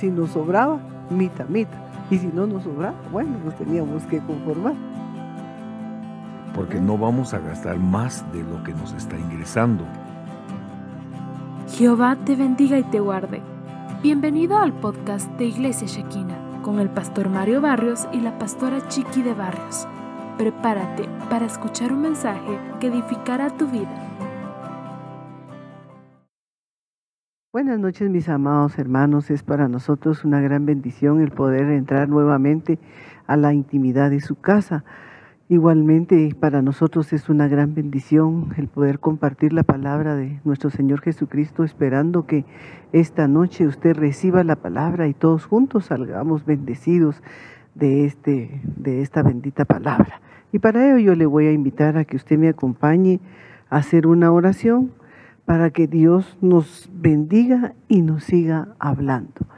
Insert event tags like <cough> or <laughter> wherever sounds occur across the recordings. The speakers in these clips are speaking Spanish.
Si nos sobraba, mita, mita. Y si no nos sobraba, bueno, nos teníamos que conformar. Porque no vamos a gastar más de lo que nos está ingresando. Jehová te bendiga y te guarde. Bienvenido al podcast de Iglesia Shekina con el pastor Mario Barrios y la pastora Chiqui de Barrios. Prepárate para escuchar un mensaje que edificará tu vida. Buenas noches mis amados hermanos, es para nosotros una gran bendición el poder entrar nuevamente a la intimidad de su casa. Igualmente para nosotros es una gran bendición el poder compartir la palabra de nuestro Señor Jesucristo, esperando que esta noche usted reciba la palabra y todos juntos salgamos bendecidos de, este, de esta bendita palabra. Y para ello yo le voy a invitar a que usted me acompañe a hacer una oración para que Dios nos bendiga y nos siga hablando.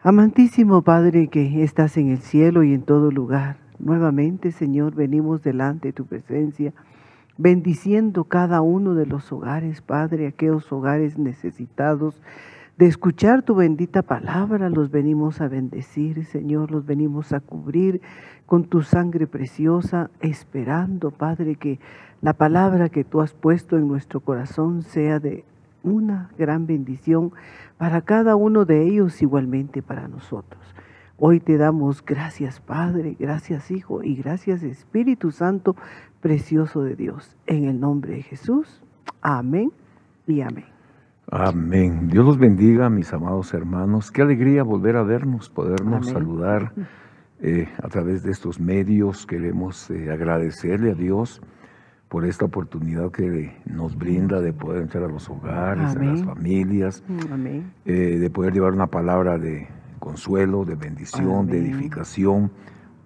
Amantísimo Padre que estás en el cielo y en todo lugar, nuevamente Señor venimos delante de tu presencia, bendiciendo cada uno de los hogares, Padre, aquellos hogares necesitados de escuchar tu bendita palabra, los venimos a bendecir, Señor, los venimos a cubrir con tu sangre preciosa, esperando, Padre, que la palabra que tú has puesto en nuestro corazón sea de una gran bendición para cada uno de ellos, igualmente para nosotros. Hoy te damos gracias Padre, gracias Hijo y gracias Espíritu Santo, precioso de Dios. En el nombre de Jesús. Amén y amén. Amén. Dios los bendiga, mis amados hermanos. Qué alegría volver a vernos, podernos saludar eh, a través de estos medios. Queremos eh, agradecerle a Dios por esta oportunidad que nos brinda de poder entrar a los hogares, a las familias, eh, de poder llevar una palabra de consuelo, de bendición, de edificación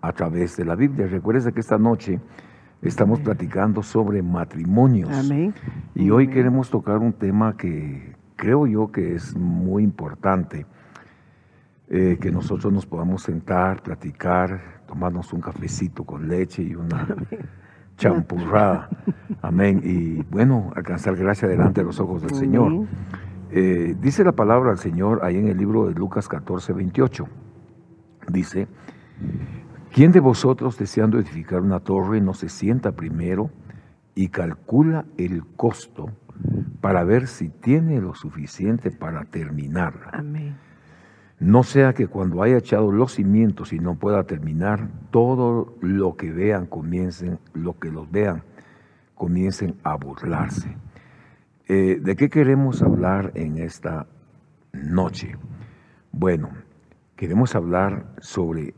a través de la Biblia. Recuerda que esta noche Estamos platicando sobre matrimonios. Y hoy queremos tocar un tema que creo yo que es muy importante. Eh, que nosotros nos podamos sentar, platicar, tomarnos un cafecito con leche y una champurrada. Amén. Y bueno, alcanzar gracia delante de los ojos del Señor. Eh, dice la palabra del Señor ahí en el libro de Lucas 14, 28. Dice, ¿Quién de vosotros deseando edificar una torre no se sienta primero y calcula el costo para ver si tiene lo suficiente para terminarla? Amén. No sea que cuando haya echado los cimientos y no pueda terminar, todo lo que vean comiencen, lo que los vean, comiencen a burlarse. Eh, ¿De qué queremos hablar en esta noche? Bueno, queremos hablar sobre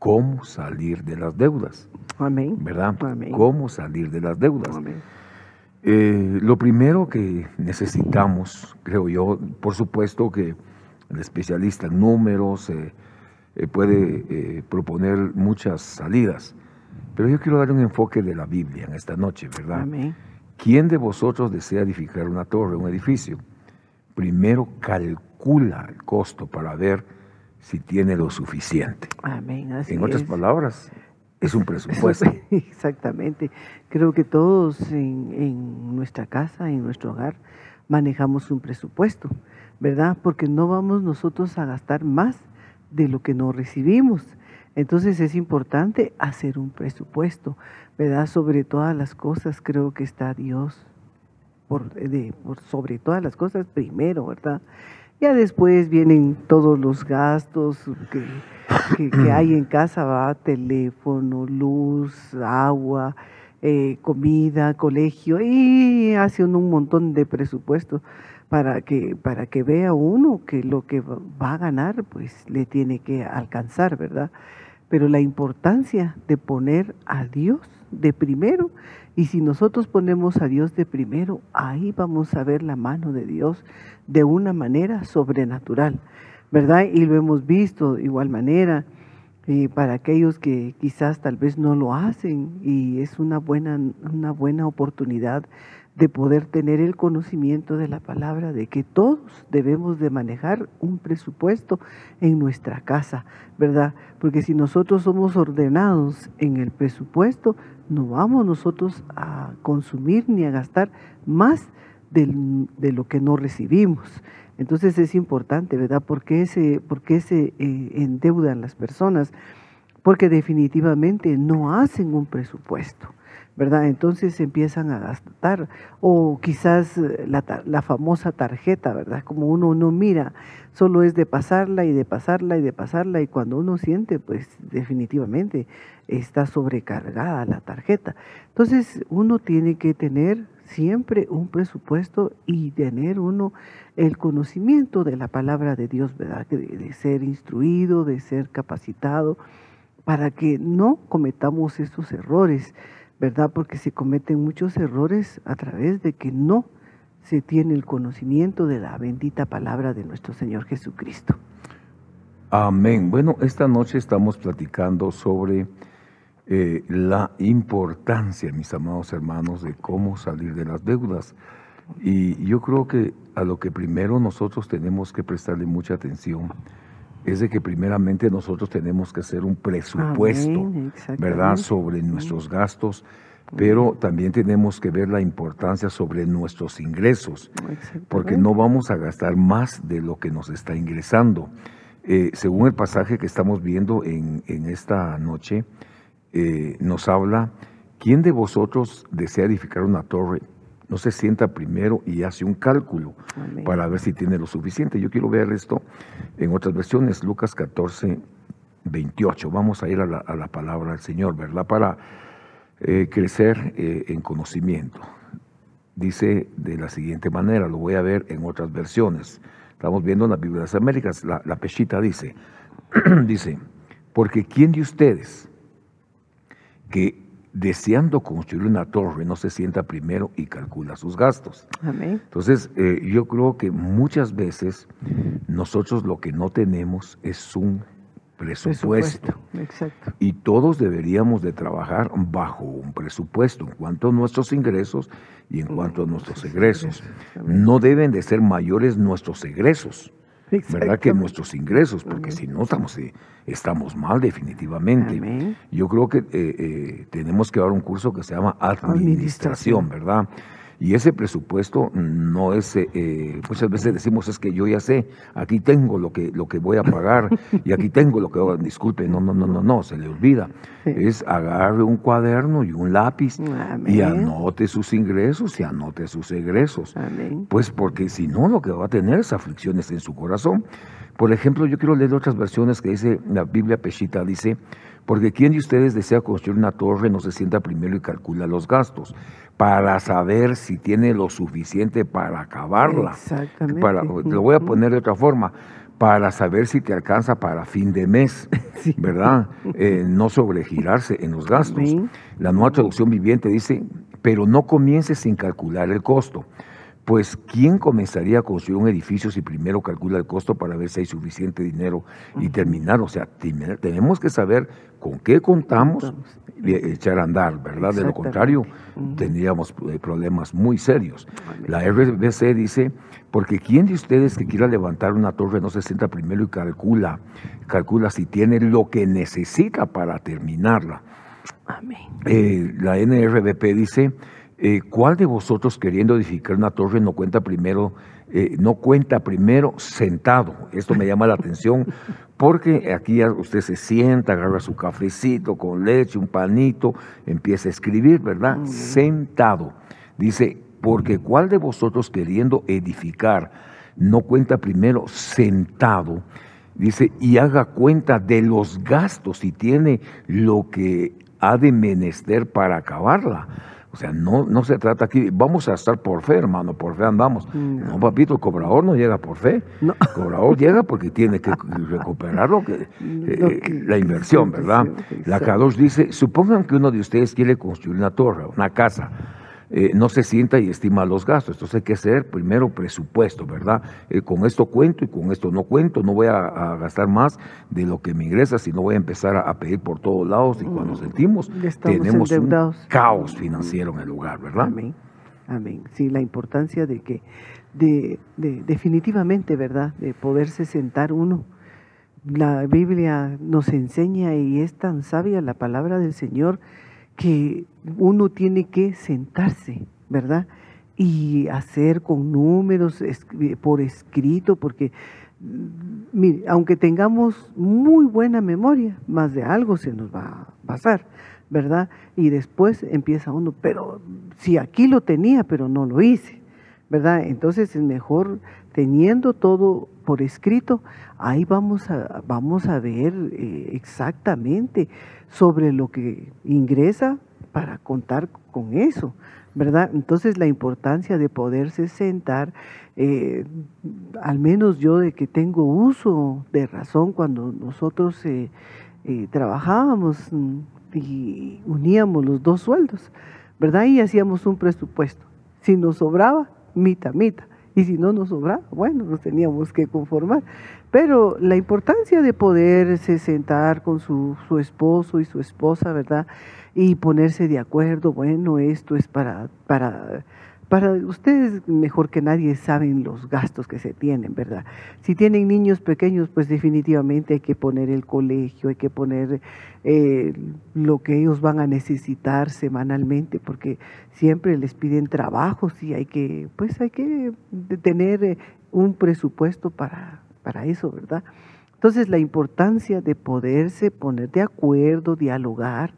cómo salir de las deudas. Amén. ¿Verdad? Cómo salir de las deudas. Eh, lo primero que necesitamos, creo yo, por supuesto que el especialista en números eh, eh, puede proponer muchas salidas, pero yo quiero dar un enfoque de la Biblia en esta noche, ¿verdad? Amén. ¿Quién de vosotros desea edificar una torre, un edificio? Primero calcula el costo para ver si tiene lo suficiente. Amén. en otras palabras, es un presupuesto. <laughs> Exactamente. Creo que todos en, en, nuestra casa, en nuestro hogar, manejamos un presupuesto, ¿verdad? Porque no vamos nosotros a gastar más de lo que no recibimos. Entonces es importante hacer un presupuesto, ¿verdad? Sobre todas las cosas creo que está Dios, por, de, por sobre todas las cosas primero, ¿verdad? Ya después vienen todos los gastos que, hay en casa, va, teléfono, luz, agua, eh, comida, colegio, y hacen un montón de presupuestos para que, para que vea uno que lo que va a ganar, pues le tiene que alcanzar, ¿verdad? Pero la importancia de poner a Dios de primero, y si nosotros ponemos a Dios de primero, ahí vamos a ver la mano de Dios de una manera sobrenatural, ¿verdad? Y lo hemos visto de igual manera eh, para aquellos que quizás tal vez no lo hacen y es una buena, una buena oportunidad de poder tener el conocimiento de la palabra, de que todos debemos de manejar un presupuesto en nuestra casa, ¿verdad? Porque si nosotros somos ordenados en el presupuesto, no vamos nosotros a consumir ni a gastar más de lo que no recibimos. Entonces es importante, ¿verdad? ¿Por qué se, por qué se eh, endeudan las personas? Porque definitivamente no hacen un presupuesto. ¿Verdad? Entonces empiezan a gastar, o quizás eh, la, la, famosa tarjeta, ¿verdad? Como uno no mira, solo es de pasarla y de pasarla y de pasarla, y cuando uno siente, pues definitivamente está sobrecargada la tarjeta. Entonces uno tiene que tener siempre un presupuesto y tener uno el conocimiento de la palabra de Dios, ¿verdad? De, de ser instruido, de ser capacitado, para que no cometamos estos errores ¿verdad? Porque se cometen muchos errores a través de que no se tiene el conocimiento de la bendita palabra de nuestro Señor Jesucristo. Amén. Bueno, esta noche estamos platicando sobre eh, la importancia, mis amados hermanos, de cómo salir de las deudas. Y yo creo que a lo que primero nosotros tenemos que prestarle mucha atención es de que primeramente nosotros tenemos que hacer un presupuesto, ¿verdad?, sobre nuestros gastos, pero también tenemos que ver la importancia sobre nuestros ingresos, porque no vamos a gastar más de lo que nos está ingresando. Eh, según el pasaje que estamos viendo en, esta noche, eh, nos habla, ¿quién de vosotros desea edificar una torre? No se sienta primero y hace un cálculo para ver si tiene lo suficiente. Yo quiero ver esto en otras versiones, Lucas 14, 28. Vamos a ir a la, palabra del Señor, ¿verdad? Para eh, crecer eh, en conocimiento. Dice de la siguiente manera, lo voy a ver en otras versiones. Estamos viendo en la Biblia de las Américas, la, la pechita dice, <clears throat> dice, porque ¿quién de ustedes que deseando construir una torre, no se sienta primero y calcula sus gastos. Entonces, eh, yo creo que muchas veces nosotros lo que no tenemos es un presupuesto. Exacto. Y todos deberíamos de trabajar bajo un presupuesto en cuanto a nuestros ingresos y en cuanto a nuestros egresos. No deben de ser mayores nuestros egresos ¿verdad? Que nuestros ingresos, porque si no estamos, eh, estamos mal definitivamente. Yo creo que eh, eh, tenemos que dar un curso que se llama administración, ¿verdad? Y ese presupuesto no es, eh, eh, muchas veces decimos es que yo ya sé, aquí tengo lo que, lo que voy a pagar <laughs> y aquí tengo lo que, disculpe, no, no, no, no, no, se le olvida. Es agarre un cuaderno y un lápiz y anote sus ingresos y anote sus egresos. Pues porque si no, lo que va a tener es aflicciones en su corazón. Por ejemplo, yo quiero leer otras versiones que dice la Biblia Peshita, dice, porque quien de ustedes desea construir una torre no se sienta primero y calcula los gastos para saber si tiene lo suficiente para acabarla. Exactamente. Para, lo voy a poner de otra forma, para saber si te alcanza para fin de mes, <laughs> ¿verdad? <laughs> Eh, no sobregirarse en los gastos. La nueva traducción viviente dice, pero no comiences sin calcular el costo pues ¿quién comenzaría a construir un edificio si primero calcula el costo para ver si hay suficiente dinero y terminar? O sea, tenemos que saber con qué contamos y echar a andar, ¿verdad? De lo contrario, tendríamos eh, problemas muy serios. La RBC dice, porque ¿quién de ustedes que quiera levantar una torre no se sienta primero y calcula, calcula si tiene lo que necesita para terminarla? Amén. Eh, la NRBP dice, eh, ¿cuál de vosotros queriendo edificar una torre no cuenta primero, eh, no cuenta primero sentado? Esto me llama la atención porque aquí usted se sienta, agarra su cafecito con leche, un panito, empieza a escribir, ¿verdad? Sentado. Dice, porque ¿cuál de vosotros queriendo edificar no cuenta primero sentado? Dice, y haga cuenta de los gastos y tiene lo que ha de menester para acabarla. O sea, no, no se trata aquí, vamos a estar por fe, hermano, por fe andamos. No, papito, el cobrador no llega por fe. El cobrador llega porque tiene que recuperar lo que, eh, la inversión, ¿verdad? La K2 dice, supongan que uno de ustedes quiere construir una torre, una casa eh, no se sienta y estima los gastos. Entonces hay que hacer primero presupuesto, ¿verdad? Eh, con esto cuento y con esto no cuento, no voy a, gastar más de lo que me ingresa, sino voy a empezar a, pedir por todos lados y cuando mm, sentimos tenemos un caos financiero en el lugar, ¿verdad? Amén. Amén. Sí, la importancia de que, de, definitivamente, ¿verdad? De poderse sentar uno. La Biblia nos enseña y es tan sabia la palabra del Señor que uno tiene que sentarse, ¿verdad? y hacer con números por escrito, porque mm, aunque tengamos muy buena memoria, más de algo se nos va a pasar, ¿verdad? Y después empieza uno, pero si aquí lo tenía, pero no lo hice, ¿verdad? Entonces es mejor teniendo todo por escrito, ahí vamos a, vamos a ver eh, exactamente sobre lo que ingresa para contar con eso, ¿verdad? Entonces la importancia de poderse sentar, eh, al menos yo de que tengo uso de razón cuando nosotros eh, trabajábamos mm, y uníamos los dos sueldos, ¿verdad? Y hacíamos un presupuesto. Si nos sobraba, mita, mita. Y si no nos sobraba, bueno, nos teníamos que conformar. Pero la importancia de poderse sentar con su, su esposo y su esposa, ¿verdad? Y ponerse de acuerdo, bueno, esto es para, para para ustedes mejor que nadie saben los gastos que se tienen, ¿verdad? Si tienen niños pequeños, pues definitivamente hay que poner el colegio, hay que poner eh, lo que ellos van a necesitar semanalmente, porque siempre les piden trabajos y hay que, pues hay que tener eh, un presupuesto para, para eso, ¿verdad? Entonces la importancia de poderse poner de acuerdo, dialogar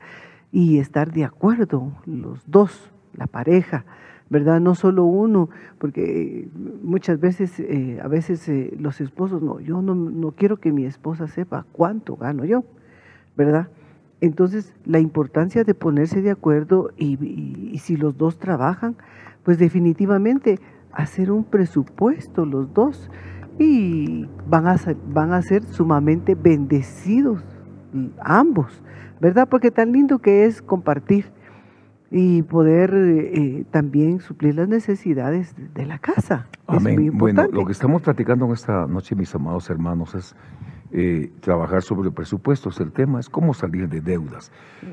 y estar de acuerdo los dos, la pareja, ¿verdad? No solo uno, porque muchas veces, eh, a veces eh, los esposos, no, yo no, quiero que mi esposa sepa cuánto gano yo, ¿verdad? Entonces, la importancia de ponerse de acuerdo y, si los dos trabajan, pues definitivamente hacer un presupuesto los dos y van a, van a ser sumamente bendecidos ambos, ¿verdad? Porque tan lindo que es compartir y poder eh, también suplir las necesidades de la casa. Amén. bueno, lo que estamos platicando en esta noche, mis amados hermanos, es eh, trabajar sobre el presupuesto. El tema es cómo salir de deudas.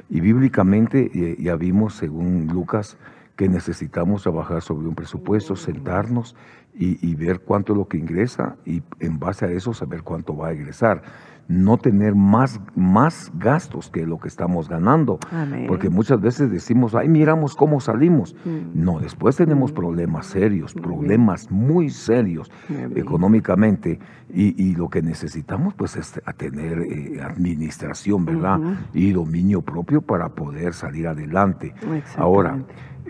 Y bíblicamente eh, ya vimos, según Lucas, que necesitamos trabajar sobre un presupuesto, sentarnos y, y, ver cuánto es lo que ingresa y en base a eso saber cuánto va a ingresar no tener más, más gastos que lo que estamos ganando. Porque muchas veces decimos, ay, miramos cómo salimos. Mm. No, después tenemos mm. problemas serios, problemas muy serios económicamente. Y, lo que necesitamos pues es tener eh, administración, ¿verdad? Y dominio propio para poder salir adelante. Ahora,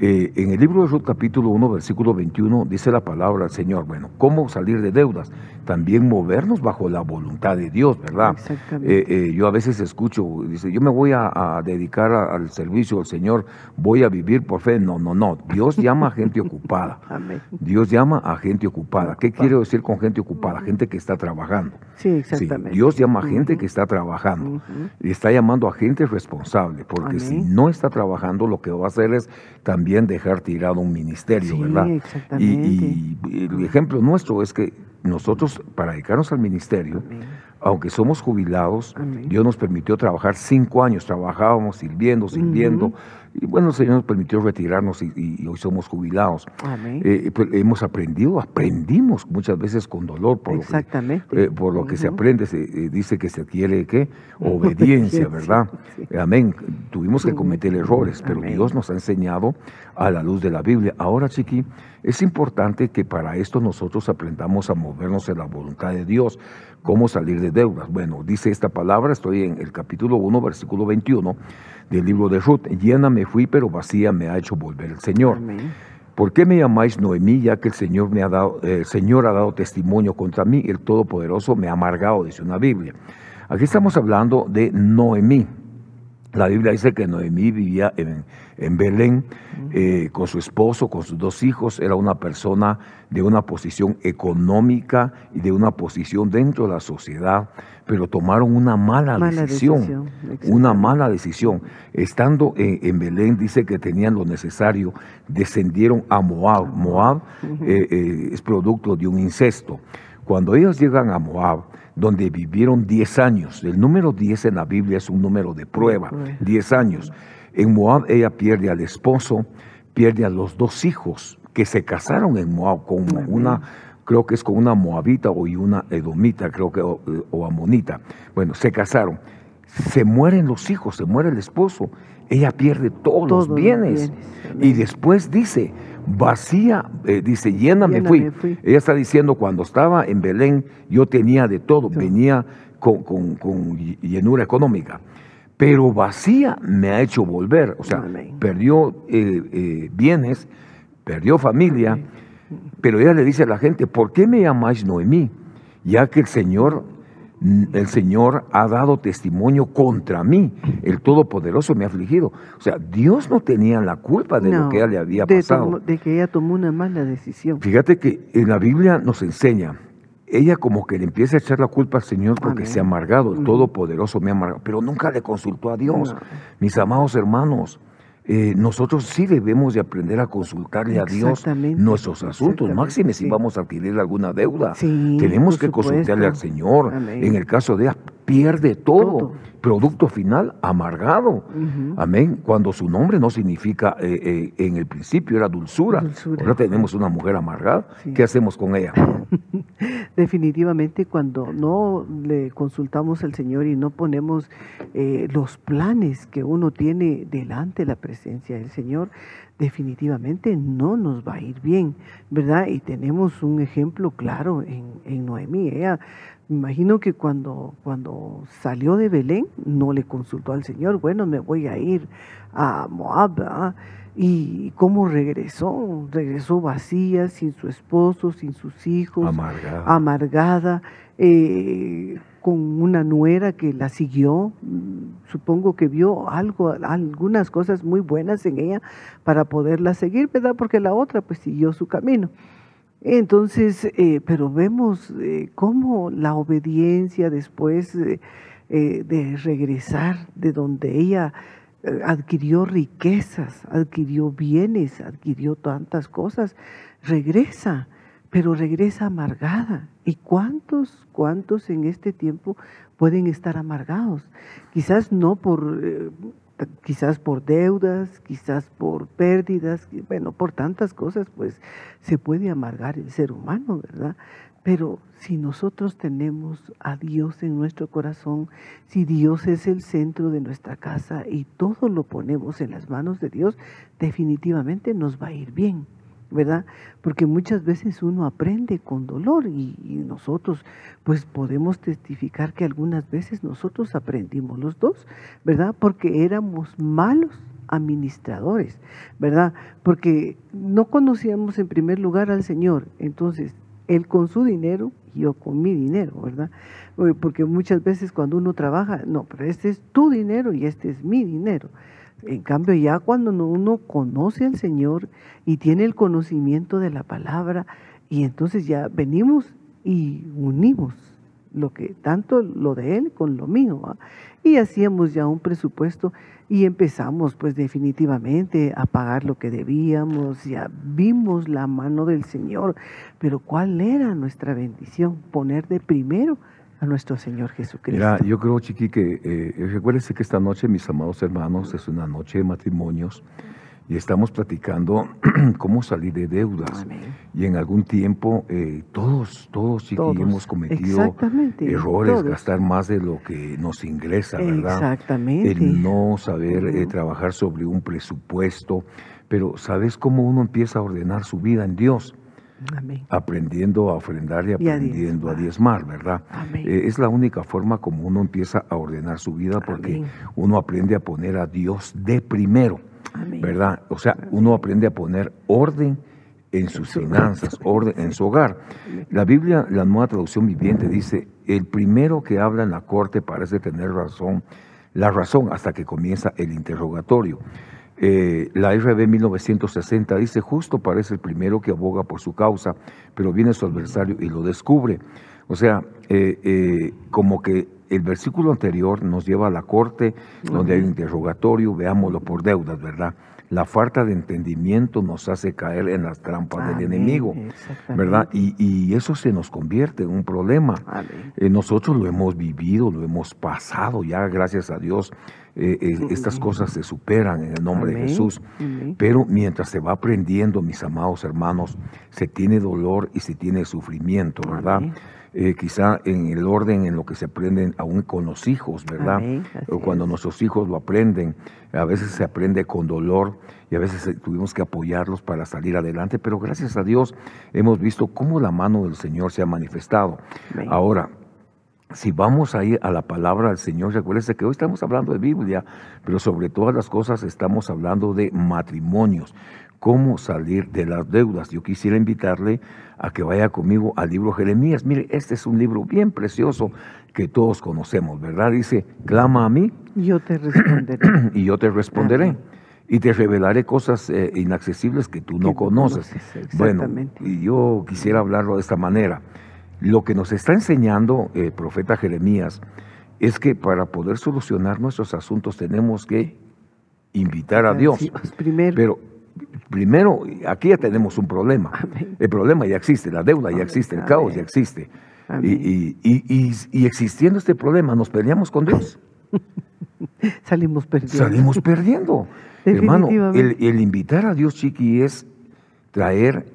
eh, en el libro de Ruth capítulo 1, versículo 21, dice la palabra del Señor, bueno, ¿cómo salir de deudas? También movernos bajo la voluntad de Dios, ¿verdad? Eh, eh, yo a veces escucho, dice, yo me voy a, dedicar al servicio del Señor, voy a vivir por fe. No, no, no, Dios llama a gente ocupada. <laughs> Dios llama a gente ocupada. ¿Qué quiere decir con gente ocupada? Gente que está trabajando. Sí, exactamente. Dios llama a gente que está trabajando y está llamando a gente responsable, porque si no está trabajando, lo que va a hacer es también dejar tirado un ministerio, ¿verdad? Y, el ejemplo nuestro es que nosotros, para dedicarnos al ministerio, aunque somos jubilados, Dios nos permitió trabajar cinco años, trabajábamos sirviendo, sirviendo, y bueno, el Señor nos permitió retirarnos y, hoy somos jubilados. Eh, pues, hemos aprendido, aprendimos muchas veces con dolor por Exactamente. lo que, eh, por lo que se aprende, se eh, dice que se adquiere ¿qué? <laughs> obediencia, ¿verdad? Amén. Tuvimos que cometer errores, pero Dios nos ha enseñado a la luz de la Biblia. Ahora, chiqui, es importante que para esto nosotros aprendamos a movernos en la voluntad de Dios. ¿Cómo salir de deudas? Bueno, dice esta palabra, estoy en el capítulo 1, versículo 21 del libro de Ruth. Llena me fui, pero vacía me ha hecho volver el Señor. ¿Por qué me llamáis Noemí, ya que el Señor, me ha dado, el Señor ha dado testimonio contra mí? El Todopoderoso me ha amargado, dice una Biblia. Aquí estamos hablando de Noemí. La Biblia dice que Noemí vivía en, en Belén eh, con su esposo, con sus dos hijos. Era una persona de una posición económica y de una posición dentro de la sociedad, pero tomaron una mala, decisión, una mala decisión. Estando en, Belén, dice que tenían lo necesario, descendieron a Moab. Moab eh, eh, es producto de un incesto. Cuando ellos llegan a Moab, donde vivieron 10 años. El número 10 en la Biblia es un número de prueba, 10 años. En Moab ella pierde al esposo, pierde a los dos hijos que se casaron en Moab con una, creo que es con una moabita o una edomita, creo que, o, amonita. Bueno, se casaron. Se mueren los hijos, se muere el esposo. Ella pierde todos, los bienes. y después dice, vacía, eh, dice, llena, me, fui. Ella está diciendo, cuando estaba en Belén, yo tenía de todo, venía con, llenura económica. Pero vacía me ha hecho volver, o sea, perdió eh, eh, bienes, perdió familia, pero ella le dice a la gente, ¿por qué me llamáis Noemí? Ya que el Señor el Señor ha dado testimonio contra mí, el Todopoderoso me ha afligido. O sea, Dios no tenía la culpa de lo que ella le había pasado. De, que ella tomó una mala decisión. Fíjate que en la Biblia nos enseña, ella como que le empieza a echar la culpa al Señor porque se ha amargado, el Todopoderoso me ha amargado, pero nunca le consultó a Dios. Mis amados hermanos, eh, nosotros sí debemos de aprender a consultarle a Dios nuestros asuntos, máxime si vamos a adquirir alguna deuda. Tenemos que consultarle al Señor. En el caso de ella, pierde todo. Producto final amargado. Amén. Cuando su nombre no significa, eh, eh, en el principio era dulzura. Ahora tenemos una mujer amargada. ¿Qué hacemos con ella? <laughs> Definitivamente cuando no le consultamos al Señor y no ponemos los planes que uno tiene delante de la presencia del Señor, definitivamente no nos va a ir bien, ¿verdad? Y tenemos un ejemplo claro en, en Noemí. Ella, imagino que cuando, cuando salió de Belén, no le consultó al Señor, bueno, me voy a ir a Moab, ¿Y cómo regresó? Regresó vacía, sin su esposo, sin sus hijos, amargada. amargada eh, con una nuera que la siguió, supongo que vio algo, algunas cosas muy buenas en ella para poderla seguir, ¿verdad? Porque la otra pues siguió su camino. Entonces, eh, pero vemos eh, cómo la obediencia después de regresar de donde ella adquirió riquezas, adquirió bienes, adquirió tantas cosas, regresa pero regresa amargada. ¿Y cuántos, cuántos en este tiempo pueden estar amargados? Quizás no por, eh, quizás por deudas, quizás por pérdidas, bueno, por tantas cosas, pues se puede amargar el ser humano, ¿verdad? Pero si nosotros tenemos a Dios en nuestro corazón, si Dios es el centro de nuestra casa y todo lo ponemos en las manos de Dios, definitivamente nos va a ir bien. ¿Verdad? Porque muchas veces uno aprende con dolor y, nosotros pues podemos testificar que algunas veces nosotros aprendimos los dos, ¿verdad? Porque éramos malos administradores, ¿verdad? Porque no conocíamos en primer lugar al Señor, entonces Él con su dinero y yo con mi dinero, ¿verdad? Porque muchas veces cuando uno trabaja, no, pero este es tu dinero y este es mi dinero. En cambio, ya cuando uno conoce al Señor y tiene el conocimiento de la palabra, y entonces ya venimos y unimos lo que tanto lo de él con lo mío y hacíamos ya un presupuesto y empezamos pues definitivamente a pagar lo que debíamos ya vimos la mano del Señor. Pero cuál era nuestra bendición poner de primero a nuestro Señor Jesucristo. Mira, yo creo, Chiqui, que eh, recuérdese que esta noche, mis amados hermanos, es una noche de matrimonios y estamos platicando <clears throat> cómo salir de deudas. Y en algún tiempo eh, todos, todos, Chiqui, hemos cometido errores, gastar más de lo que nos ingresa, ¿verdad? Exactamente. El no saber eh, trabajar sobre un presupuesto. Pero ¿sabes cómo uno empieza a ordenar su vida en Dios? Aprendiendo a ofrendar y aprendiendo a diezmar, ¿verdad? Eh, es la única forma como uno empieza a ordenar su vida porque uno aprende a poner a Dios de primero, ¿verdad? O sea, uno aprende a poner orden en sus finanzas, orden en su hogar. La Biblia, la nueva traducción viviente, dice, el primero que habla en la corte parece tener razón, la razón hasta que comienza el interrogatorio. Eh, la RB 1960 dice, justo parece el primero que aboga por su causa, pero viene su adversario y lo descubre. O sea, eh, eh, como que el versículo anterior nos lleva a la corte, donde hay un interrogatorio, veámoslo por deudas, ¿verdad? La falta de entendimiento nos hace caer en las trampas del enemigo, ¿verdad? Y, eso se nos convierte en un problema. nosotros lo hemos vivido, lo hemos pasado ya, gracias a Dios. Eh, eh, estas cosas se superan en el nombre de Jesús. Pero mientras se va aprendiendo, mis amados hermanos, se tiene dolor y se tiene sufrimiento, ¿verdad? Eh, quizá en el orden en lo que se aprenden aún con los hijos, ¿verdad? o cuando nuestros hijos lo aprenden, a veces se aprende con dolor y a veces eh, tuvimos que apoyarlos para salir adelante, pero gracias a Dios hemos visto cómo la mano del Señor se ha manifestado. Ahora, si vamos a ir a la palabra del Señor, recuérdese que hoy estamos hablando de Biblia, pero sobre todas las cosas estamos hablando de matrimonios cómo salir de las deudas. Yo quisiera invitarle a que vaya conmigo al libro Jeremías. Mire, este es un libro bien precioso que todos conocemos, ¿verdad? Dice, clama a mí. Yo te responderé. <clears throat> y yo te responderé. Y te revelaré cosas eh, inaccesibles que tú no conoces. bueno, y yo quisiera hablarlo de esta manera. Lo que nos está enseñando el profeta Jeremías es que para poder solucionar nuestros asuntos tenemos que invitar a Dios. Pues primero. Pero primero, aquí ya tenemos un problema. El problema ya existe, la deuda ya existe, el caos ya existe. Y, y, existiendo este problema, nos peleamos con Dios. <laughs> Salimos perdiendo. Salimos perdiendo. <laughs> Hermano, el, invitar a Dios, Chiqui, es traer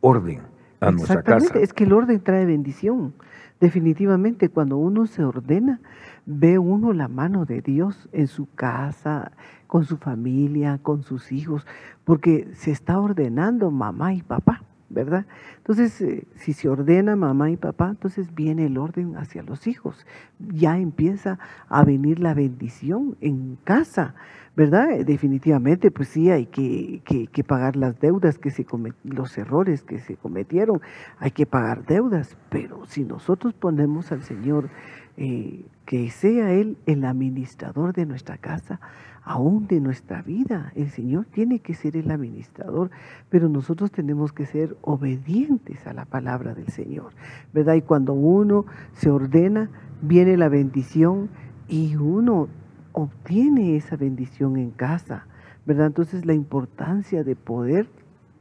orden a nuestra casa. Es que el orden trae bendición. Definitivamente, cuando uno se ordena, ve uno la mano de Dios en su casa, con su familia, con sus hijos, porque se está ordenando mamá y papá, ¿verdad? Entonces, eh, si se ordena mamá y papá, entonces viene el orden hacia los hijos. Ya empieza a venir la bendición en casa, ¿verdad? Definitivamente, pues sí, hay que, que, pagar las deudas que se los errores que se cometieron, hay que pagar deudas, pero si nosotros ponemos al Señor eh, que sea Él el administrador de nuestra casa, aún de nuestra vida. El Señor tiene que ser el administrador, pero nosotros tenemos que ser obedientes a la palabra del Señor, ¿verdad? Y cuando uno se ordena, viene la bendición y uno obtiene esa bendición en casa, ¿verdad? Entonces la importancia de poder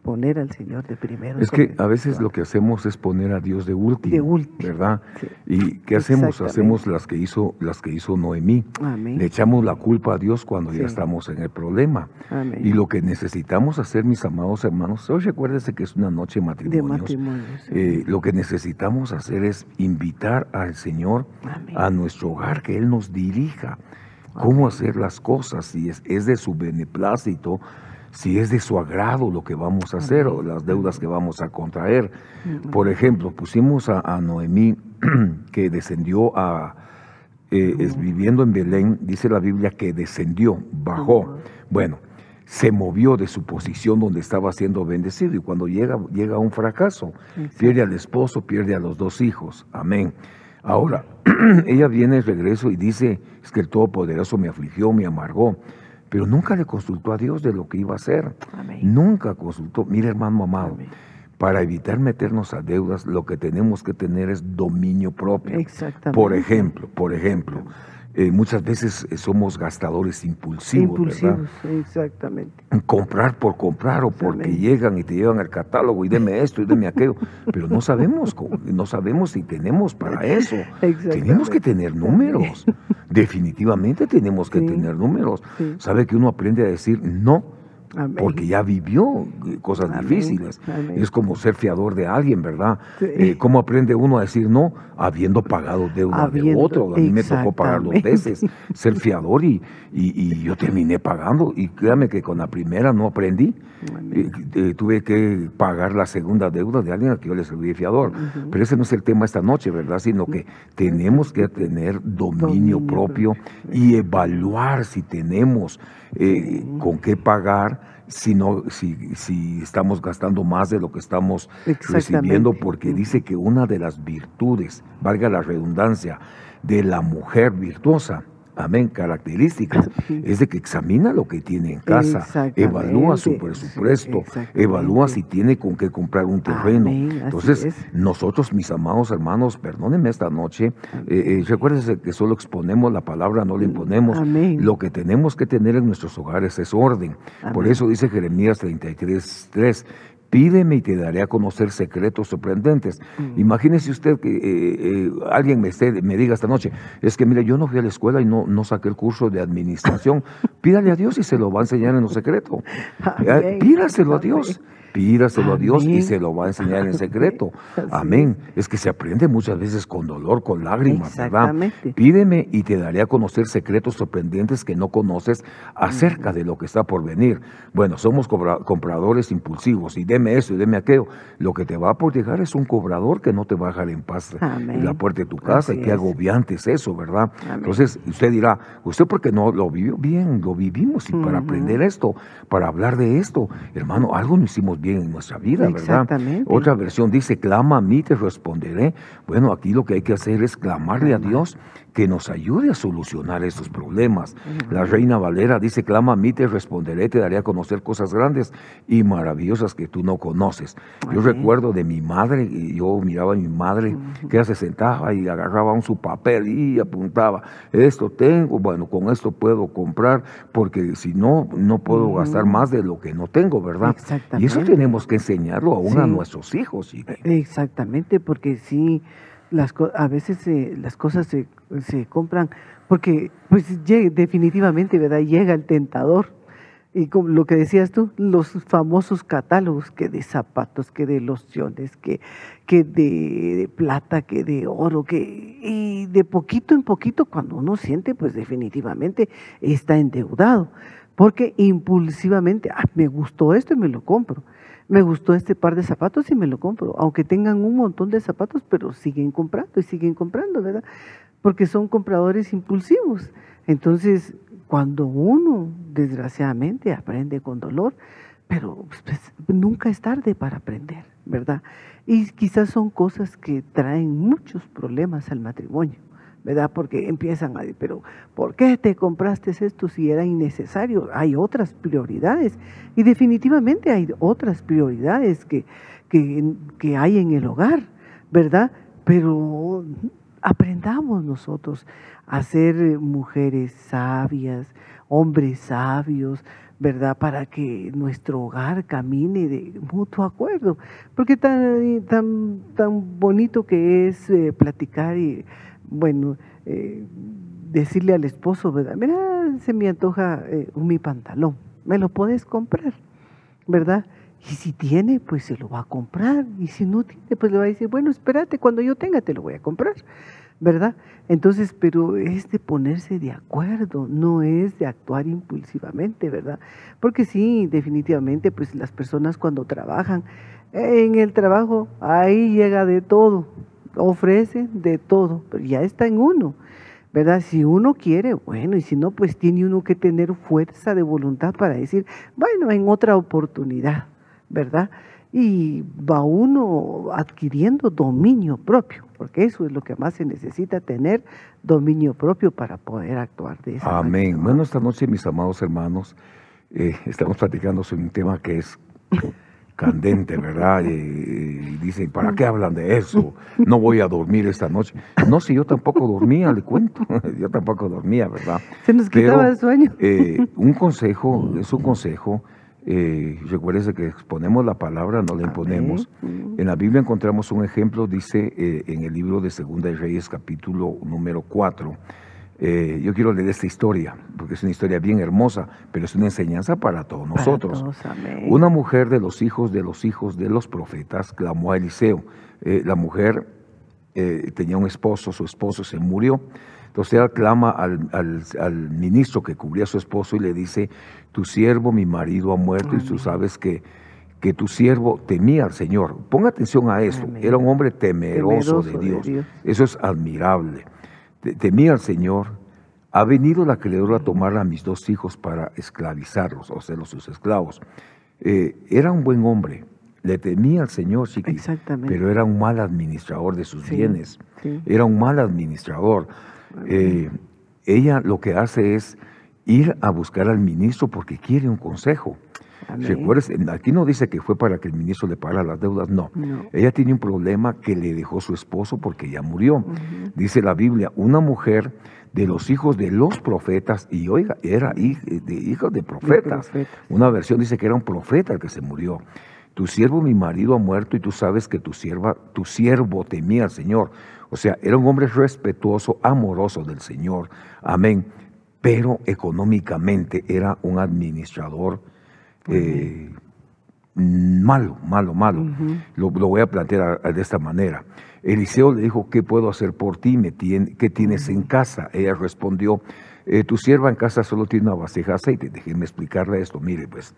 poner al Señor de primero. Es que a veces lo que hacemos es poner a Dios de último, de último. ¿verdad? ¿Y qué hacemos? Hacemos las que hizo las que hizo Noemí. Le echamos la culpa a Dios cuando ya estamos en el problema. Y lo que necesitamos hacer, mis amados hermanos, hoy recuérdese que es una noche de matrimonios. Eh, lo que necesitamos hacer es invitar al Señor a nuestro hogar, que Él nos dirija cómo hacer las cosas, si es, es de su beneplácito si es de su agrado lo que vamos a hacer o las deudas que vamos a contraer. Por ejemplo, pusimos a, Noemí <clears throat> que descendió a, eh, es, viviendo en Belén, dice la Biblia que descendió, bajó. Bueno, se movió de su posición donde estaba siendo bendecido y cuando llega, llega un fracaso, pierde al esposo, pierde a los dos hijos. Amén. Ahora, <clears throat> ella viene de regreso y dice, es que el Todopoderoso me afligió, me amargó pero nunca le consultó a Dios de lo que iba a hacer. Nunca consultó. Mire, hermano amado, para evitar meternos a deudas, lo que tenemos que tener es dominio propio. Exactamente. Por ejemplo, por ejemplo, eh, muchas veces eh, somos gastadores impulsivos. Impulsivos, exactamente. Comprar por comprar o porque llegan y te llevan al catálogo y deme esto y deme aquello, pero no sabemos, no sabemos si tenemos para eso. Tenemos que tener números. Definitivamente tenemos que tener números. Sabe que uno aprende a decir no porque ya vivió eh, cosas difíciles. Es como ser fiador de alguien, ¿verdad? Eh, ¿Cómo aprende uno a decir no? Habiendo pagado deuda de otro. A mí me tocó pagar dos veces, ser fiador y, y, yo terminé pagando. Y créame que con la primera no aprendí. Eh, tuve que pagar la segunda deuda de alguien a que yo le serví fiador. Pero ese no es el tema esta noche, ¿verdad? Sino que tenemos que tener dominio, propio y evaluar si tenemos con qué pagar si, si, si estamos gastando más de lo que estamos recibiendo, porque dice que una de las virtudes, valga la redundancia, de la mujer virtuosa amén, características, es de que examina lo que tiene en casa, evalúa su presupuesto, evalúa si tiene con qué comprar un terreno. Entonces, nosotros, mis amados hermanos, perdónenme esta noche, eh, eh, recuérdense que solo exponemos la palabra, no la imponemos. Lo que tenemos que tener en nuestros hogares es orden. Por eso dice Jeremías 33, 3, Pídeme y te daré a conocer secretos sorprendentes. Mm. Imagínese usted que eh, eh, alguien me, me diga esta noche, es que mire, yo no fui a la escuela y no, no saqué el curso de administración. <laughs> Pídale a Dios y se lo va a enseñar en lo secreto. <laughs> Pídaselo a Dios. Pídaselo a Dios y se lo va a enseñar en secreto. <laughs> Amén. Es que se aprende muchas veces con dolor, con lágrimas, ¿verdad? Pídeme y te daré a conocer secretos sorprendentes que no conoces acerca de lo que está por venir. Bueno, somos compradores impulsivos y deme eso y deme aquello. Lo que te va por llegar es un cobrador que no te va a dejar en paz en la puerta de tu casa y qué agobiante es eso, ¿verdad? Entonces usted dirá, usted porque no lo vivió bien, lo vivimos y para aprender esto, para hablar de esto, hermano, algo no hicimos en nuestra vida, ¿verdad? Otra versión dice, clama a mí, te responderé. Bueno, aquí lo que hay que hacer es clamarle a Dios que nos ayude a solucionar estos problemas. La reina Valera dice, clama a mí, te responderé, te daré a conocer cosas grandes y maravillosas que tú no conoces. Yo recuerdo de mi madre, y yo miraba a mi madre, que ella se sentaba y agarraba un su papel y apuntaba, esto tengo, bueno, con esto puedo comprar, porque si no, no puedo gastar más de lo que no tengo, ¿verdad? Y eso tenemos que enseñarlo aún a nuestros hijos. Exactamente, porque sí las a veces las cosas se, se, compran porque pues definitivamente verdad llega el tentador. Y como lo que decías tú los famosos catálogos que de zapatos que de lociones que que de, plata que de oro que y de poquito en poquito cuando uno siente pues definitivamente está endeudado. Porque impulsivamente ah, me gustó esto y me lo compro me gustó este par de zapatos y me lo compro, aunque tengan un montón de zapatos, pero siguen comprando y siguen comprando, ¿verdad? Porque son compradores impulsivos. Entonces, cuando uno, desgraciadamente, aprende con dolor, pero pues, nunca es tarde para aprender, ¿verdad? Y quizás son cosas que traen muchos problemas al matrimonio. ¿Verdad? Porque empiezan a decir, pero ¿por qué te compraste esto si era innecesario? Hay otras prioridades y definitivamente hay otras prioridades que, que, hay en el hogar, ¿verdad? Pero aprendamos nosotros a ser mujeres sabias, hombres sabios, ¿verdad? Para que nuestro hogar camine de mutuo acuerdo. Porque tan, tan, tan bonito que es eh, platicar y bueno, eh, decirle al esposo, ¿verdad? Mira, se me antoja eh, mi pantalón, me lo puedes comprar, ¿verdad? Y si tiene, pues se lo va a comprar. Y si no tiene, pues le va a decir, bueno, espérate, cuando yo tenga te lo voy a comprar, ¿verdad? Entonces, pero es de ponerse de acuerdo, no es de actuar impulsivamente, ¿verdad? Porque sí, definitivamente, pues las personas cuando trabajan, en el trabajo, ahí llega de todo, ofrece de todo, pero ya está en uno, ¿verdad? Si uno quiere, bueno, y si no, pues tiene uno que tener fuerza de voluntad para decir, bueno, en otra oportunidad, ¿verdad? Y va uno adquiriendo dominio propio, porque eso es lo que más se necesita, tener dominio propio para poder actuar de esa Amén. Bueno, esta noche, mis amados hermanos, eh, estamos platicando sobre un tema que es candente, ¿verdad? Y, dicen, ¿para qué hablan de eso? No voy a dormir esta noche. No, si yo tampoco dormía, le cuento. <laughs> Yo tampoco dormía, ¿verdad? Se nos quitaba el sueño. Eh, un consejo, es un consejo. Eh, recuérdese que exponemos la palabra, no la imponemos. En la Biblia encontramos un ejemplo, dice eh, en el libro de Segunda de Reyes, capítulo número 4 eh, yo quiero leer esta historia, porque es una historia bien hermosa, pero es una enseñanza para todos nosotros. una mujer de los hijos de los hijos de los profetas clamó a Eliseo. Eh, la mujer eh, tenía un esposo, su esposo se murió. Entonces ella clama al, al, ministro que cubría a su esposo y le dice, tu siervo, mi marido ha muerto y tú sabes que, que tu siervo temía al Señor. Ponga atención a eso. Era un hombre temeroso, de, Dios. Eso es admirable temía al Señor, ha venido la acreedora a tomar a mis dos hijos para esclavizarlos, o sea, los sus esclavos. Eh, era un buen hombre, le temía al Señor, sí, pero era un mal administrador de sus bienes, era un mal administrador. Eh, ella lo que hace es ir a buscar al ministro porque quiere un consejo. Aquí no dice que fue para que el ministro le pagara las deudas, no. Ella tiene un problema que le dejó su esposo porque ya murió. Dice la Biblia, una mujer de los hijos de los profetas, y oiga, era hija de hijos de profetas. Una versión dice que era un profeta el que se murió. Tu siervo, mi marido, ha muerto y tú sabes que tu, sierva, tu siervo temía al Señor. O sea, era un hombre respetuoso, amoroso del Señor. Amén. Pero económicamente era un administrador eh, malo, malo, malo. lo, voy a plantear de esta manera. Eliseo le dijo, ¿qué puedo hacer por ti? Me ¿Qué tienes en casa? Ella respondió, eh, tu sierva en casa solo tiene una vasija de aceite. Déjenme explicarle esto. Mire, pues,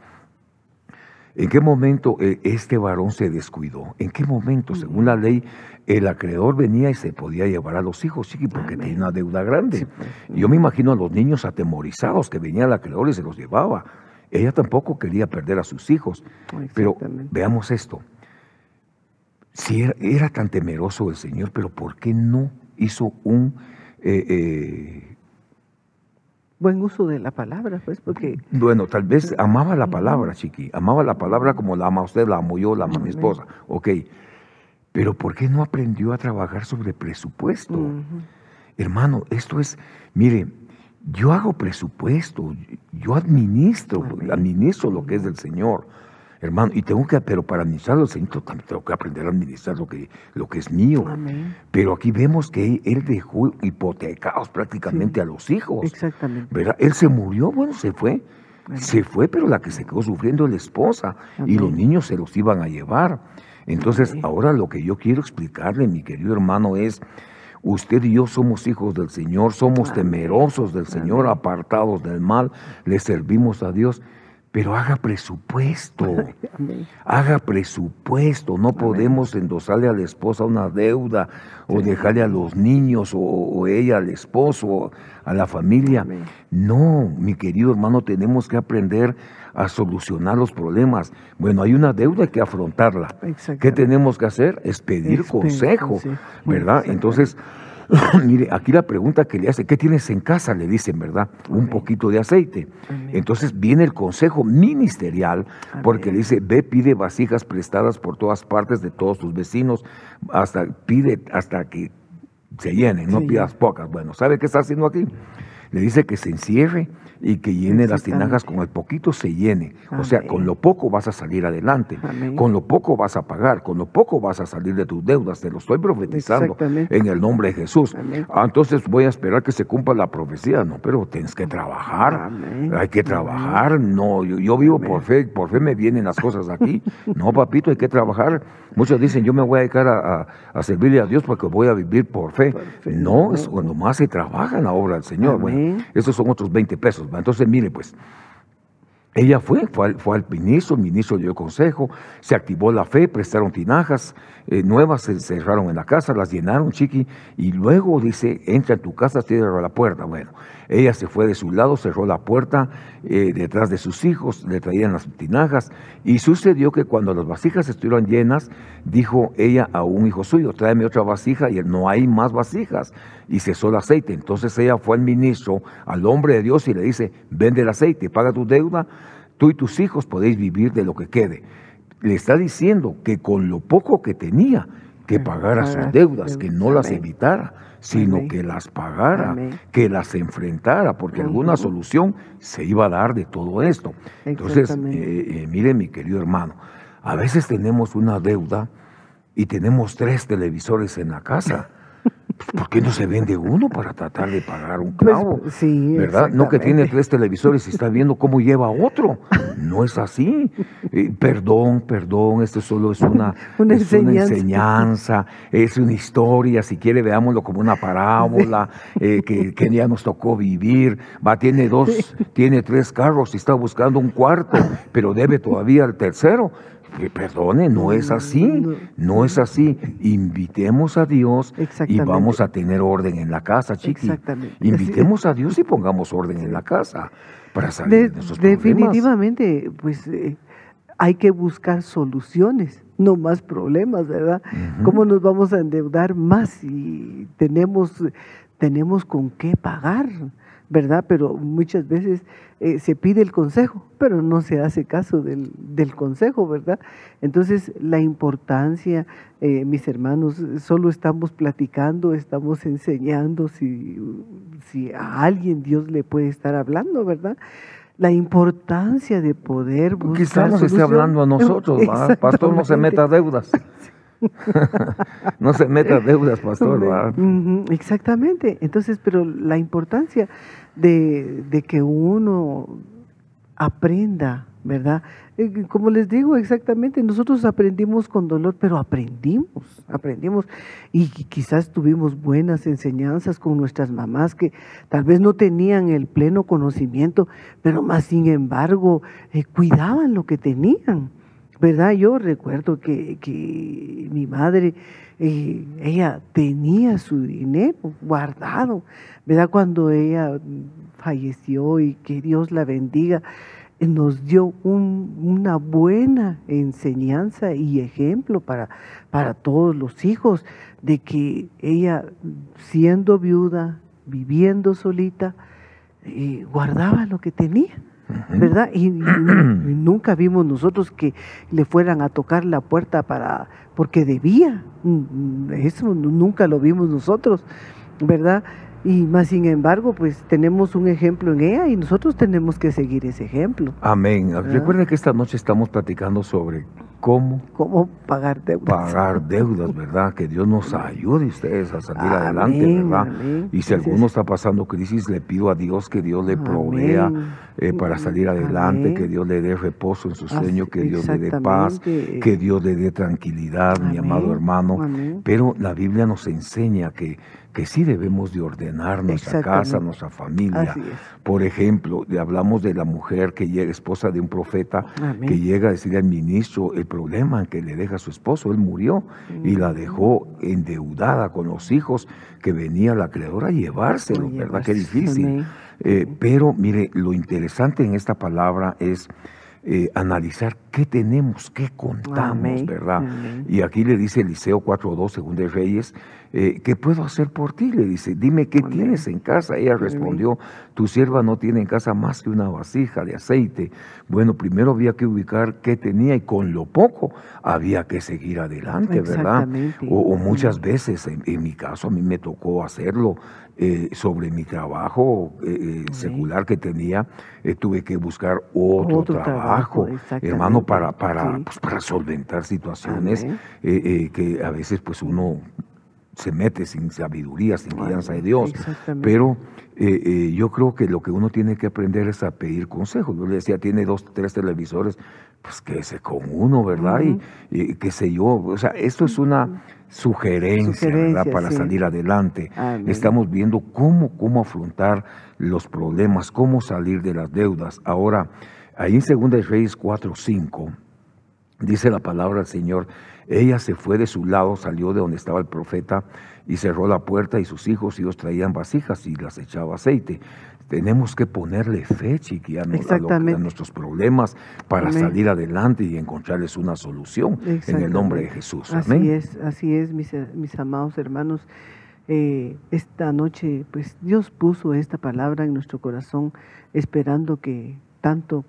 ¿en qué momento eh, este varón se descuidó? ¿En qué momento, según la ley, el acreedor venía y se podía llevar a los hijos, sí, porque tenía una deuda grande. Pues, Yo me imagino a los niños atemorizados que venía el acreedor y se los llevaba. Ella tampoco quería perder a sus hijos. Pero veamos esto. Si era, tan temeroso el Señor, pero ¿por qué no hizo un eh, eh, buen uso de la palabra? Pues porque bueno, tal vez amaba la palabra, chiqui, amaba la palabra como la ama usted, la amo yo, la ama mi esposa, ok. Pero ¿por qué no aprendió a trabajar sobre presupuesto? Hermano, esto es, mire, yo hago presupuesto, yo administro, administro lo que es del Señor, hermano, y tengo que, pero para administrar el Señor también tengo que aprender a administrar lo que, lo que es mío. Pero aquí vemos que él dejó hipotecados prácticamente a los hijos. Exactamente. ¿verdad? Él se murió, bueno, se fue. Se fue, pero la que se quedó sufriendo es la esposa y los niños se los iban a llevar. Entonces, ahora lo que yo quiero explicarle, mi querido hermano, es Usted y yo somos hijos del Señor, somos temerosos del Señor, apartados del mal, le servimos a Dios. Pero haga presupuesto, <laughs> haga presupuesto. No podemos endosarle a la esposa una deuda o dejarle a los niños o, ella al esposo, a la familia. No, mi querido hermano, tenemos que aprender a solucionar los problemas. Bueno, hay una deuda, que afrontarla. ¿Qué tenemos que hacer? Es pedir consejo, ¿verdad? Entonces, <clears throat> mire, aquí la pregunta que le hace, ¿qué tienes en casa? Le dicen, ¿verdad? Un poquito de aceite. Entonces viene el consejo ministerial, porque le dice, ve, pide vasijas prestadas por todas partes de todos tus vecinos, hasta pide hasta que se llenen, no pidas pocas. Bueno, ¿sabe qué está haciendo aquí? Le dice que se encierre y que llene las tinajas con el poquito se llene. O sea, con lo poco vas a salir adelante, con lo poco vas a pagar, con lo poco vas a salir de tus deudas. Te lo estoy profetizando en el nombre de Jesús. Ah, entonces voy a esperar que se cumpla la profecía. No, pero tienes que trabajar. Hay que trabajar. No, yo, vivo por fe, por fe me vienen las cosas aquí. No, papito, hay que trabajar. Muchos dicen, yo me voy a dedicar a, servirle a Dios porque voy a vivir por fe. no, es cuando más se trabaja en la obra del Señor. Bueno, esos son otros 20 pesos. Entonces, mire, pues, ella fue, fue al, ministro, el ministro dio consejo, se activó la fe, prestaron tinajas eh, nuevas, se cerraron en la casa, las llenaron, chiqui, y luego dice, entra en tu casa, cierra la puerta. Bueno, ella se fue de su lado, cerró la puerta eh, detrás de sus hijos, le traían las tinajas, y sucedió que cuando las vasijas estuvieron llenas, dijo ella a un hijo suyo, tráeme otra vasija, y no hay más vasijas, y cesó el aceite. Entonces ella fue al ministro, al hombre de Dios, y le dice, vende el aceite, paga tu deuda, tú y tus hijos podéis vivir de lo que quede. Le está diciendo que con lo poco que tenía, que pagara sus deudas, que no las evitara, sino que las pagara, que las enfrentara, porque alguna solución se iba a dar de todo esto. Entonces, eh, eh, mire mi querido hermano, a veces tenemos una deuda y tenemos tres televisores en la casa. ¿Por qué no se vende uno para tratar de pagar un pues, clavo? sí, ¿Verdad? No que tiene tres televisores y está viendo cómo lleva otro. No es así. Eh, perdón, perdón, esto solo es una, <laughs> enseñanza. es una historia. Si quiere, veámoslo como una parábola eh, que, que, ya nos tocó vivir. Va, tiene dos, tiene tres carros y está buscando un cuarto, pero debe todavía el tercero que perdone, no es así, no es así. Invitemos a Dios y vamos a tener orden en la casa, chiqui. Invitemos a Dios y pongamos orden en la casa para salir de, esos Definitivamente, pues eh, hay que buscar soluciones, no más problemas, ¿verdad? ¿Cómo nos vamos a endeudar más si tenemos, tenemos con qué pagar? ¿Verdad? Pero muchas veces eh, se pide el consejo, pero no se hace caso del, consejo, ¿verdad? Entonces, la importancia, eh, mis hermanos, solo estamos platicando, estamos enseñando si, si a alguien Dios le puede estar hablando, ¿verdad? La importancia de poder buscar Quizás nos esté hablando a nosotros, Pastor, no se meta deudas. <laughs> <laughs> no se meta deudas, pastor. Exactamente. Entonces, pero la importancia de, que uno aprenda ¿verdad? Eh, como les digo exactamente, nosotros aprendimos con dolor, pero aprendimos, aprendimos y quizás tuvimos buenas enseñanzas con nuestras mamás que tal vez no tenían el pleno conocimiento, pero más sin embargo eh, cuidaban lo que tenían, ¿verdad? Yo recuerdo que, que mi madre, eh, ella tenía su dinero guardado, ¿verdad? Cuando ella falleció y que Dios la bendiga nos dio una buena enseñanza y ejemplo para, para todos los hijos de que ella, siendo viuda, viviendo solita, eh, guardaba lo que tenía. ¿Verdad? <clears throat> Y, nunca vimos nosotros que le fueran a tocar la puerta para porque debía. Eso nunca lo vimos nosotros, ¿verdad? Y más sin embargo, pues tenemos un ejemplo en ella y nosotros tenemos que seguir ese ejemplo. Amén. Recuerda que esta noche estamos platicando sobre cómo... Cómo pagar deudas. Pagar deudas, ¿verdad? Que Dios nos ayude ustedes a salir adelante, ¿verdad? Y si alguno está pasando crisis, le pido a Dios que Dios le provea eh, para salir adelante, que Dios le dé reposo en su sueño, que Dios le dé paz, que Dios le dé tranquilidad, mi amado hermano. Pero la Biblia nos enseña que que sí debemos de ordenar nuestra casa, nuestra familia. Por ejemplo, hablamos de la mujer que llega, esposa de un profeta, que llega a decirle al ministro el problema que le deja a su esposo, él murió y la dejó endeudada con los hijos, que venía la creadora a llevárselo, ¿verdad? Qué difícil. Eh, pero mire, lo interesante en esta palabra es eh, analizar qué tenemos, qué contamos, ¿verdad? Y aquí le dice Eliseo 4.2, según de Reyes, eh, ¿qué puedo hacer por ti? Le dice, dime qué tienes en casa. Ella respondió, tu sierva no tiene en casa más que una vasija de aceite. Bueno, primero había que ubicar qué tenía y con lo poco había que seguir adelante, ¿verdad? O, muchas veces, en, mi caso, a mí me tocó hacerlo. Eh, sobre mi trabajo secular que tenía, tuve que buscar otro, trabajo, hermano, para, para, pues, para solventar situaciones eh, eh, que a veces pues uno se mete sin sabiduría, sin guianza de Dios. Pero eh, yo creo que lo que uno tiene que aprender es a pedir consejos. Yo le decía, tiene dos, tres televisores, pues quédese con uno, ¿verdad? y, qué sé yo. O sea, esto es una sugerencia, ¿verdad? Para salir adelante. Estamos viendo cómo, cómo afrontar los problemas, cómo salir de las deudas. Ahora, Ahí en 2 Reyes 4, 5, dice la palabra del Señor, ella se fue de su lado, salió de donde estaba el profeta y cerró la puerta y sus hijos, ellos traían vasijas y las echaba aceite. Tenemos que ponerle fe, chiqui, a, nuestros problemas para salir adelante y encontrarles una solución en el nombre de Jesús. Así es, así es, mis, mis amados hermanos. Eh, esta noche, pues Dios puso esta palabra en nuestro corazón, esperando que tanto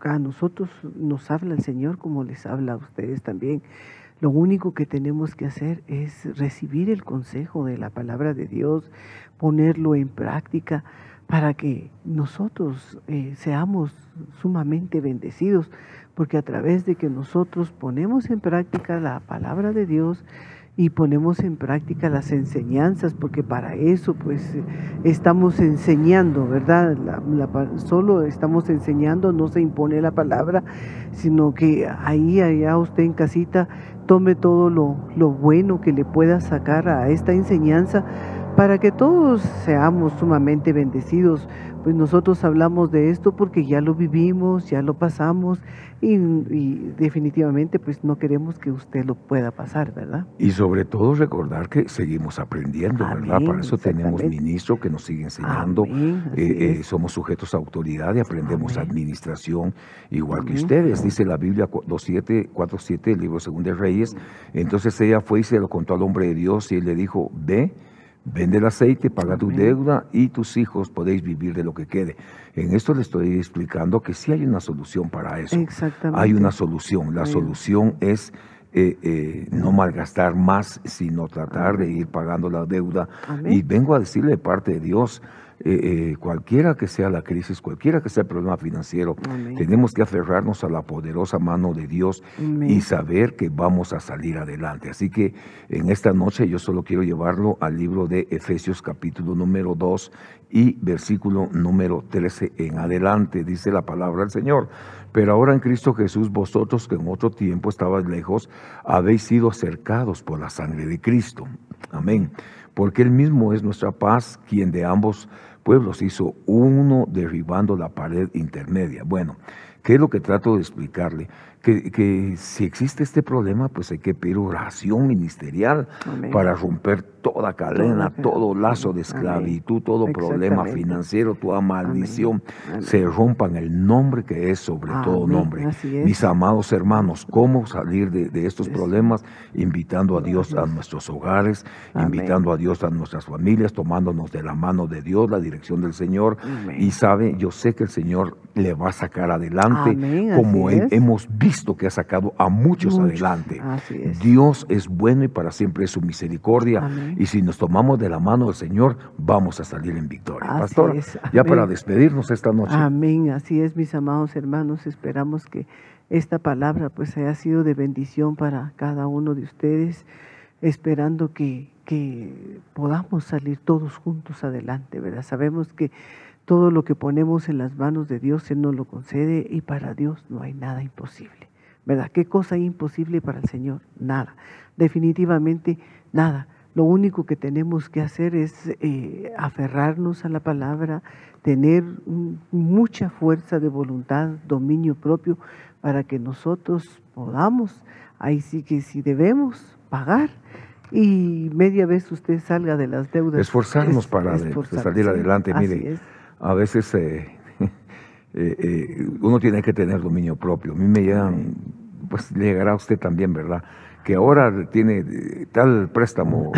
a nosotros nos habla el Señor como les habla a ustedes también. Lo único que tenemos que hacer es recibir el consejo de la palabra de Dios, ponerlo en práctica para que nosotros eh, seamos sumamente bendecidos, porque a través de que nosotros ponemos en práctica la palabra de Dios, y ponemos en práctica las enseñanzas, porque para eso pues estamos enseñando, ¿verdad? solo estamos enseñando, no se impone la palabra, sino que ahí, allá usted en casita, tome todo lo, lo bueno que le pueda sacar a esta enseñanza para que todos seamos sumamente bendecidos pues nosotros hablamos de esto porque ya lo vivimos, ya lo pasamos y, definitivamente pues no queremos que usted lo pueda pasar, ¿verdad? Y sobre todo recordar que seguimos aprendiendo, ¿verdad? Para eso tenemos ministro que nos sigue enseñando, eh, eh, somos sujetos a autoridad y aprendemos administración igual que ustedes, dice la Biblia 2.7, 4.7, el libro Segundo de Reyes, entonces ella fue y se lo contó al hombre de Dios y él le dijo, ve, Vende el aceite, paga tu deuda y tus hijos podéis vivir de lo que quede. En esto le estoy explicando que sí hay una solución para eso. Exactamente. Hay una solución. La solución es eh, eh, no malgastar más, sino tratar de ir pagando la deuda. Y vengo a decirle de parte de Dios, eh, eh, cualquiera que sea la crisis, cualquiera que sea el problema financiero, tenemos que aferrarnos a la poderosa mano de Dios y saber que vamos a salir adelante. Así que en esta noche yo solo quiero llevarlo al libro de Efesios capítulo número 2 y versículo número 13 en adelante, dice la palabra del Señor. Pero ahora en Cristo Jesús, vosotros que en otro tiempo estabais lejos, habéis sido acercados por la sangre de Cristo. Amén. Porque Él mismo es nuestra paz, quien de ambos pueblos hizo uno derribando la pared intermedia. Bueno, ¿qué es lo que trato de explicarle? que, si existe este problema, pues hay que pedir oración ministerial para romper toda cadena, todo lazo de esclavitud, todo problema financiero, toda maldición, se rompa en el nombre que es sobre todo nombre. Mis amados hermanos, ¿cómo salir de, estos problemas? Invitando a Dios a nuestros hogares, invitando a Dios a nuestras familias, tomándonos de la mano de Dios, la dirección del Señor. Y sabe, yo sé que el Señor le va a sacar adelante como hemos visto que ha sacado a muchos, adelante. Dios es bueno y para siempre es su misericordia. Y si nos tomamos de la mano del Señor, vamos a salir en victoria. Pastor, ya para despedirnos esta noche. Amén, así es, mis amados hermanos. Esperamos que esta palabra pues haya sido de bendición para cada uno de ustedes, esperando que, que podamos salir todos juntos adelante, ¿verdad? Sabemos que todo lo que ponemos en las manos de Dios, Él nos lo concede y para Dios no hay nada imposible. ¿Verdad? ¿Qué cosa hay imposible para el Señor? Nada. Definitivamente nada. Lo único que tenemos que hacer es eh, aferrarnos a la palabra, tener mucha fuerza de voluntad, dominio propio, para que nosotros podamos, ahí sí que si debemos pagar, y media vez usted salga de las deudas. Esforzarnos para salir adelante. Mire, a veces eh, <laughs> eh, eh, uno tiene que tener dominio propio. A mí me llegan, pues llegará a usted también, ¿verdad? Que ahora tiene tal préstamo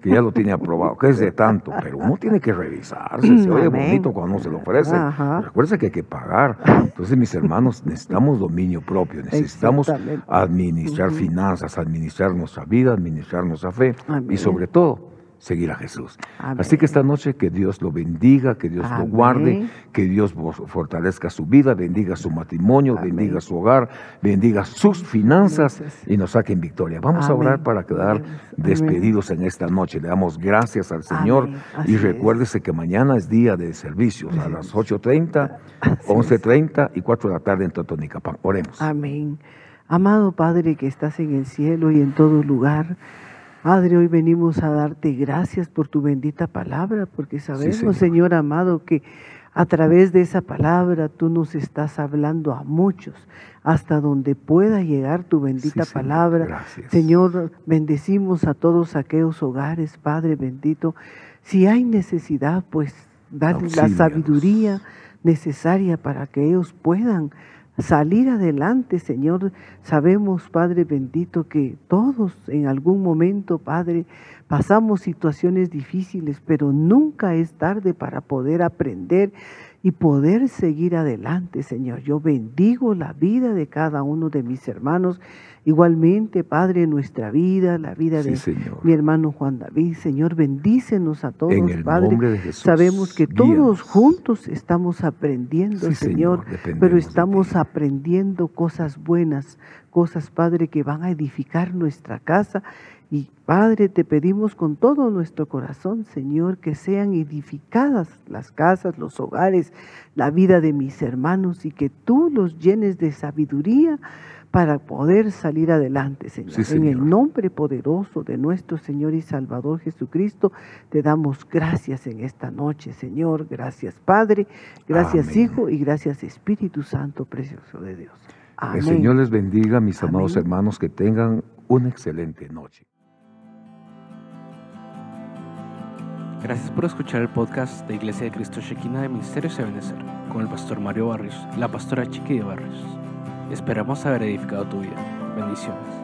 que ya lo tiene aprobado, que es de tanto, pero uno tiene que revisarse, se oye bonito cuando se lo ofrece. Recuerda que hay que pagar. Entonces, mis hermanos, necesitamos dominio propio, necesitamos administrar finanzas, administrar nuestra vida, administrar nuestra fe y sobre todo seguir a Jesús. Así que esta noche que Dios lo bendiga, que Dios lo guarde, que Dios fortalezca su vida, bendiga su matrimonio, bendiga su hogar, bendiga sus finanzas y nos saque en victoria. Vamos a orar para quedar despedidos en esta noche. Le damos gracias al Señor y recuérdese que mañana es día de servicios a las 8.30, 11.30 y 4 de la tarde en Totonicapán. Oremos. Amén. Amado Padre que estás en el cielo y en todo lugar, Padre, hoy venimos a darte gracias por tu bendita palabra, porque sabemos, señor. amado, que a través de esa palabra tú nos estás hablando a muchos, hasta donde pueda llegar tu bendita palabra. Señor, bendecimos a todos aquellos hogares, Padre bendito. Si hay necesidad, pues dale la sabiduría necesaria para que ellos puedan salir adelante, Señor. Sabemos, Padre bendito, que todos en algún momento, Padre, pasamos situaciones difíciles, pero nunca es tarde para poder aprender y poder seguir adelante, Señor. Yo bendigo la vida de cada uno de mis hermanos Igualmente, Padre, nuestra vida, la vida de mi hermano Juan David, Señor, bendícenos a todos, Padre. Sabemos que todos juntos estamos aprendiendo, Señor, pero estamos aprendiendo cosas buenas, cosas, Padre, que van a edificar nuestra casa. Y Padre, te pedimos con todo nuestro corazón, Señor, que sean edificadas las casas, los hogares, la vida de mis hermanos y que tú los llenes de sabiduría para poder salir adelante, Señor. En el nombre poderoso de nuestro Señor y Salvador Jesucristo, te damos gracias en esta noche, Señor. Gracias, Padre. Gracias, Hijo. Y gracias, Espíritu Santo, precioso de Dios. Amén. El Señor les bendiga, mis amados hermanos, que tengan una excelente noche. Gracias por escuchar el podcast de Iglesia de Cristo Shekinah de Ministerios de Benecer con el pastor Mario Barrios y la pastora Chiqui de Barrios. Esperamos haber edificado tu vida. Bendiciones.